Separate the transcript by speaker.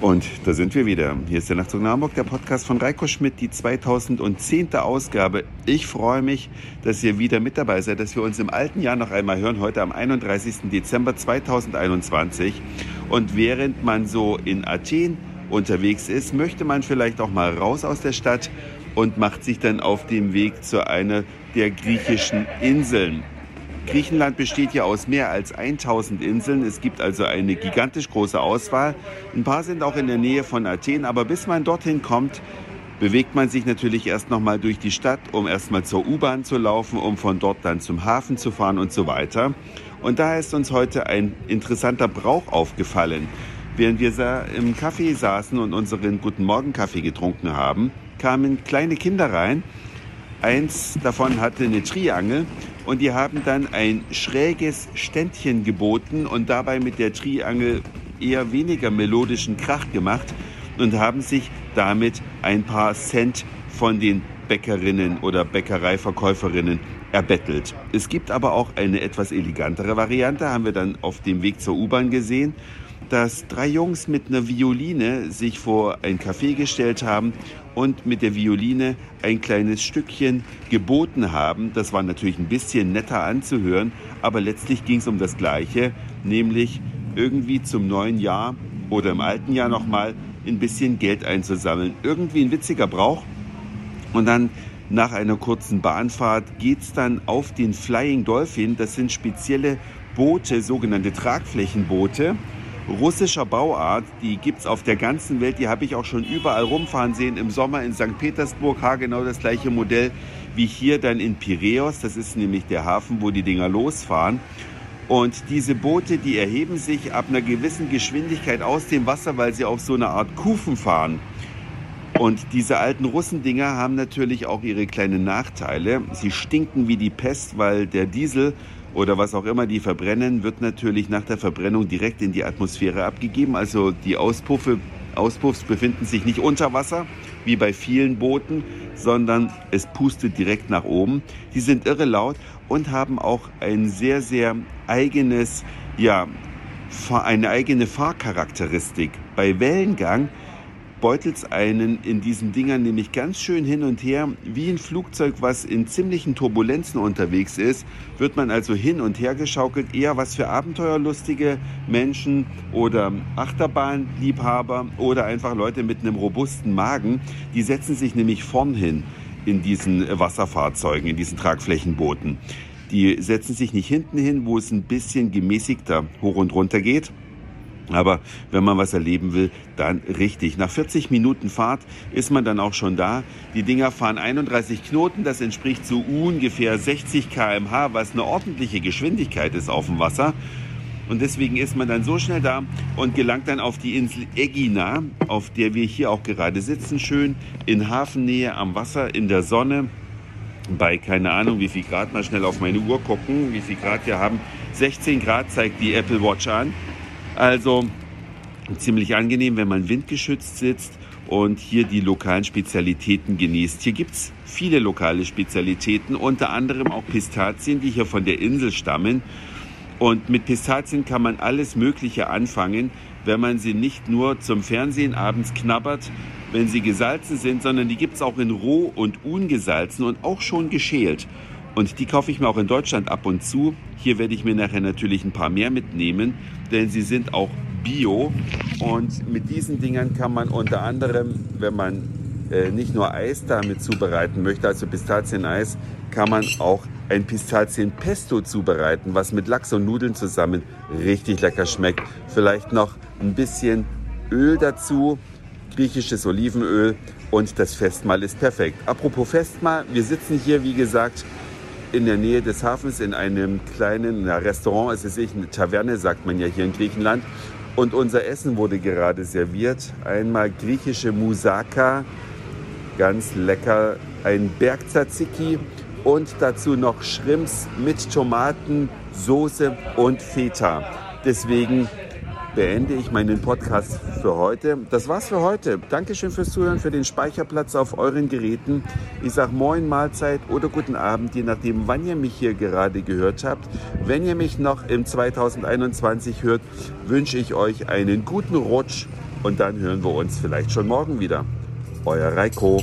Speaker 1: Und da sind wir wieder. Hier ist der Nachtzug nach Hamburg, der Podcast von Reiko Schmidt, die 2010. Ausgabe. Ich freue mich, dass ihr wieder mit dabei seid, dass wir uns im alten Jahr noch einmal hören, heute am 31. Dezember 2021. Und während man so in Athen unterwegs ist, möchte man vielleicht auch mal raus aus der Stadt und macht sich dann auf dem Weg zu einer der griechischen Inseln. Griechenland besteht ja aus mehr als 1000 Inseln. Es gibt also eine gigantisch große Auswahl. Ein paar sind auch in der Nähe von Athen, aber bis man dorthin kommt, bewegt man sich natürlich erst noch mal durch die Stadt, um erstmal zur U-Bahn zu laufen, um von dort dann zum Hafen zu fahren und so weiter. Und da ist uns heute ein interessanter Brauch aufgefallen. Während wir im Café saßen und unseren Guten Morgen Kaffee getrunken haben, kamen kleine Kinder rein. Eins davon hatte eine Triangel und die haben dann ein schräges Ständchen geboten und dabei mit der Triangel eher weniger melodischen Krach gemacht und haben sich damit ein paar Cent von den Bäckerinnen oder Bäckereiverkäuferinnen erbettelt. Es gibt aber auch eine etwas elegantere Variante, haben wir dann auf dem Weg zur U-Bahn gesehen dass drei Jungs mit einer Violine sich vor ein Café gestellt haben und mit der Violine ein kleines Stückchen geboten haben. Das war natürlich ein bisschen netter anzuhören, aber letztlich ging es um das Gleiche, nämlich irgendwie zum neuen Jahr oder im alten Jahr nochmal ein bisschen Geld einzusammeln. Irgendwie ein witziger Brauch. Und dann nach einer kurzen Bahnfahrt geht es dann auf den Flying Dolphin. Das sind spezielle Boote, sogenannte Tragflächenboote russischer Bauart. Die gibt es auf der ganzen Welt. Die habe ich auch schon überall rumfahren sehen. Im Sommer in St. Petersburg, genau das gleiche Modell wie hier dann in Piräus. Das ist nämlich der Hafen, wo die Dinger losfahren. Und diese Boote, die erheben sich ab einer gewissen Geschwindigkeit aus dem Wasser, weil sie auf so eine Art Kufen fahren. Und diese alten Russendinger haben natürlich auch ihre kleinen Nachteile. Sie stinken wie die Pest, weil der Diesel oder was auch immer die verbrennen, wird natürlich nach der Verbrennung direkt in die Atmosphäre abgegeben. Also die Auspuffe, Auspuffs befinden sich nicht unter Wasser, wie bei vielen Booten, sondern es pustet direkt nach oben. Die sind irre laut und haben auch ein sehr, sehr eigenes, ja, eine eigene Fahrcharakteristik. Bei Wellengang beutelt einen in diesen Dingern nämlich ganz schön hin und her. Wie ein Flugzeug, was in ziemlichen Turbulenzen unterwegs ist, wird man also hin und her geschaukelt. Eher was für abenteuerlustige Menschen oder Achterbahnliebhaber oder einfach Leute mit einem robusten Magen. Die setzen sich nämlich vorn hin in diesen Wasserfahrzeugen, in diesen Tragflächenbooten. Die setzen sich nicht hinten hin, wo es ein bisschen gemäßigter hoch und runter geht aber wenn man was erleben will, dann richtig. Nach 40 Minuten Fahrt ist man dann auch schon da. Die Dinger fahren 31 Knoten, das entspricht so ungefähr 60 km/h, was eine ordentliche Geschwindigkeit ist auf dem Wasser. Und deswegen ist man dann so schnell da und gelangt dann auf die Insel Egina, auf der wir hier auch gerade sitzen, schön in Hafennähe am Wasser, in der Sonne. Bei keine Ahnung, wie viel Grad, mal schnell auf meine Uhr gucken, wie viel Grad wir haben. 16 Grad zeigt die Apple Watch an. Also ziemlich angenehm, wenn man windgeschützt sitzt und hier die lokalen Spezialitäten genießt. Hier gibt es viele lokale Spezialitäten, unter anderem auch Pistazien, die hier von der Insel stammen. Und mit Pistazien kann man alles Mögliche anfangen, wenn man sie nicht nur zum Fernsehen abends knabbert, wenn sie gesalzen sind, sondern die gibt es auch in roh und ungesalzen und auch schon geschält. Und die kaufe ich mir auch in Deutschland ab und zu. Hier werde ich mir nachher natürlich ein paar mehr mitnehmen, denn sie sind auch bio. Und mit diesen Dingern kann man unter anderem, wenn man äh, nicht nur Eis damit zubereiten möchte, also Pistazieneis, kann man auch ein Pistazienpesto zubereiten, was mit Lachs und Nudeln zusammen richtig lecker schmeckt. Vielleicht noch ein bisschen Öl dazu, griechisches Olivenöl und das Festmahl ist perfekt. Apropos Festmahl, wir sitzen hier, wie gesagt, in der Nähe des Hafens in einem kleinen Restaurant, es ist eine Taverne, sagt man ja hier in Griechenland. Und unser Essen wurde gerade serviert. Einmal griechische Moussaka, ganz lecker, ein Bergtzatziki und dazu noch Shrimps mit Tomaten, Soße und Feta. Deswegen beende ich meinen Podcast für heute. Das war's für heute. Dankeschön fürs Zuhören, für den Speicherplatz auf euren Geräten. Ich sage Moin, Mahlzeit oder guten Abend, je nachdem, wann ihr mich hier gerade gehört habt. Wenn ihr mich noch im 2021 hört, wünsche ich euch einen guten Rutsch Und dann hören wir uns vielleicht schon morgen wieder. Euer Reiko.